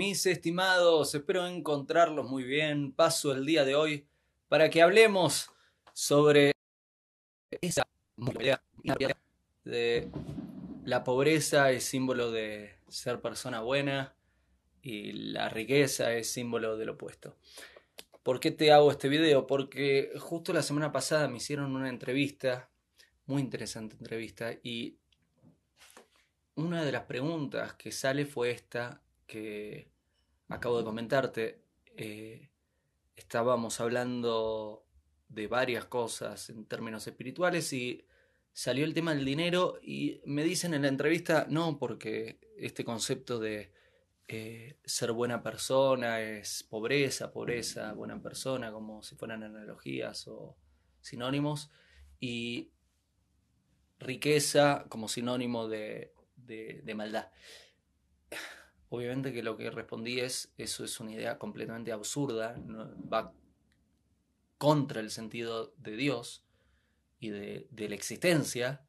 estimados, espero encontrarlos muy bien. Paso el día de hoy para que hablemos sobre esa de la pobreza es símbolo de ser persona buena y la riqueza es símbolo del opuesto. ¿Por qué te hago este video? Porque justo la semana pasada me hicieron una entrevista, muy interesante entrevista, y una de las preguntas que sale fue esta que acabo de comentarte. Eh, estábamos hablando de varias cosas en términos espirituales y salió el tema del dinero y me dicen en la entrevista, no, porque este concepto de eh, ser buena persona es pobreza, pobreza, buena persona, como si fueran analogías o sinónimos, y riqueza como sinónimo de, de, maldad. Obviamente que lo que respondí es, eso es una idea completamente absurda, va contra el sentido de Dios y de, la existencia,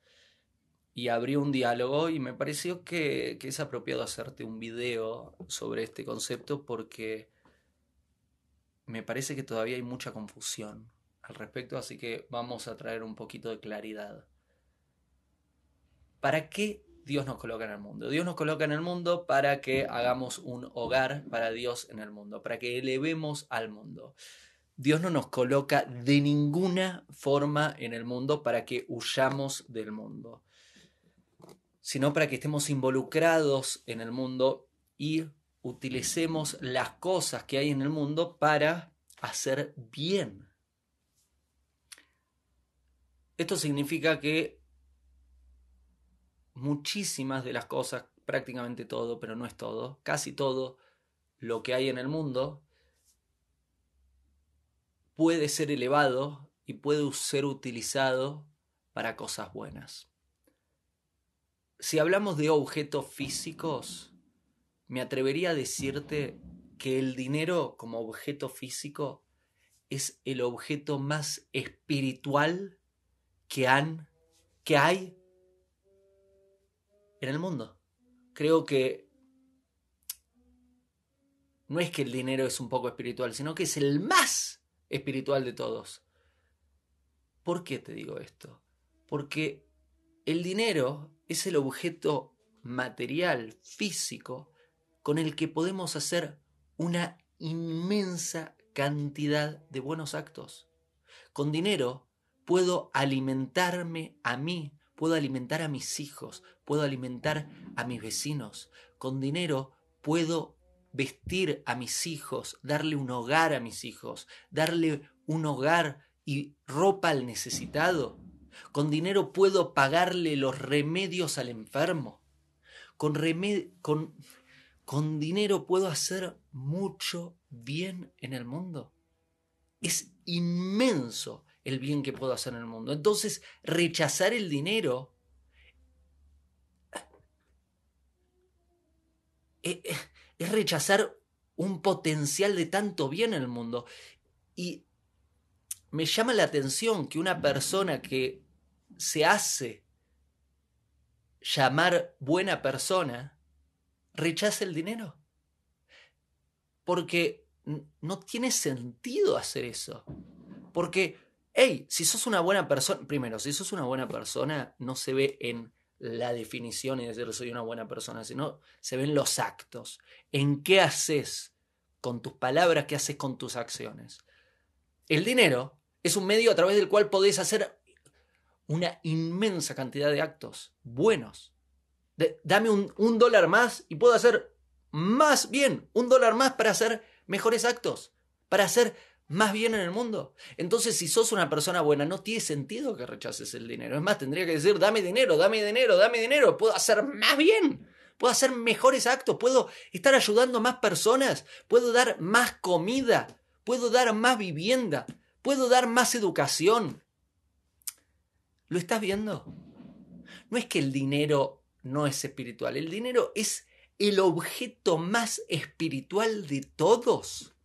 y abrió un diálogo y me pareció que, es apropiado hacerte un video sobre este concepto porque me parece que todavía hay mucha confusión al respecto, así que vamos a traer un poquito de claridad. ¿Para qué Dios nos coloca en el mundo? Dios nos coloca en el mundo para que hagamos un hogar para Dios en el mundo, para que elevemos al mundo. Dios no nos coloca de ninguna forma en el mundo para que huyamos del mundo sino para que estemos involucrados en el mundo y utilicemos las cosas que hay en el mundo para hacer bien. Esto significa que muchísimas de las cosas, prácticamente todo, pero no es todo, casi todo lo que hay en el mundo puede ser elevado y puede ser utilizado para cosas buenas. Si hablamos de objetos físicos, me atrevería a decirte que el dinero como objeto físico es el objeto más espiritual que, han, que hay en el mundo. Creo que no es que el dinero es un poco espiritual, sino que es el más espiritual de todos. ¿Por qué te digo esto? Porque el dinero es el objeto material, físico, con el que podemos hacer una inmensa cantidad de buenos actos. Con dinero puedo alimentarme a mí, puedo alimentar a mis hijos, puedo alimentar a mis vecinos. Con dinero puedo vestir a mis hijos, darle un hogar a mis hijos, darle un hogar y ropa al necesitado. Con dinero puedo pagarle los remedios al enfermo. Con, con, con dinero puedo hacer mucho bien en el mundo. Es inmenso el bien que puedo hacer en el mundo. Entonces, rechazar el dinero eh, eh, es rechazar un potencial de tanto bien en el mundo. Y me llama la atención que una persona que se hace llamar buena persona, rechaza el dinero. Porque no tiene sentido hacer eso. Porque, hey, si sos una buena persona, primero, si sos una buena persona, no se ve en la definición y decir soy una buena persona, sino se ven los actos. En qué haces con tus palabras, qué haces con tus acciones. El dinero es un medio a través del cual podés hacer una inmensa cantidad de actos buenos. dame un, un dólar más y puedo hacer más bien, un dólar más para hacer mejores actos, para hacer más bien en el mundo. Entonces, si sos una persona buena, no tiene sentido que rechaces el dinero. Es más, tendría que decir, dame dinero, dame dinero, dame dinero, puedo hacer más bien, puedo hacer mejores actos, puedo estar ayudando a más personas, puedo dar más comida, puedo dar más vivienda, puedo dar más educación, ¿Lo estás viendo? No es que el dinero no es espiritual, el dinero es el objeto más espiritual de todos.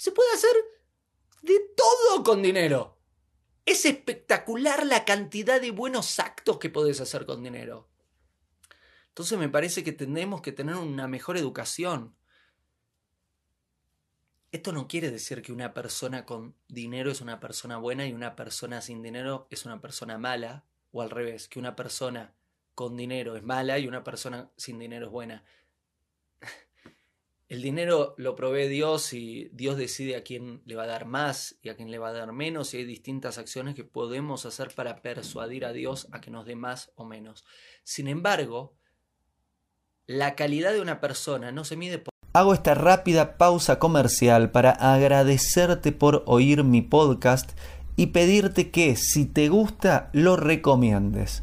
Se puede hacer de todo con dinero. Es espectacular la cantidad de buenos actos que puedes hacer con dinero. Entonces me parece que tenemos que tener una mejor educación. Esto no quiere decir que una persona con dinero es una persona buena y una persona sin dinero es una persona mala, o al revés, que una persona con dinero es mala y una persona sin dinero es buena. El dinero lo provee Dios y Dios decide a quién le va a dar más y a quién le va a dar menos y hay distintas acciones que podemos hacer para persuadir a Dios a que nos dé más o menos. Sin embargo, la calidad de una persona no se mide por... Hago esta rápida pausa comercial para agradecerte por oír mi podcast y pedirte que si te gusta lo recomiendes.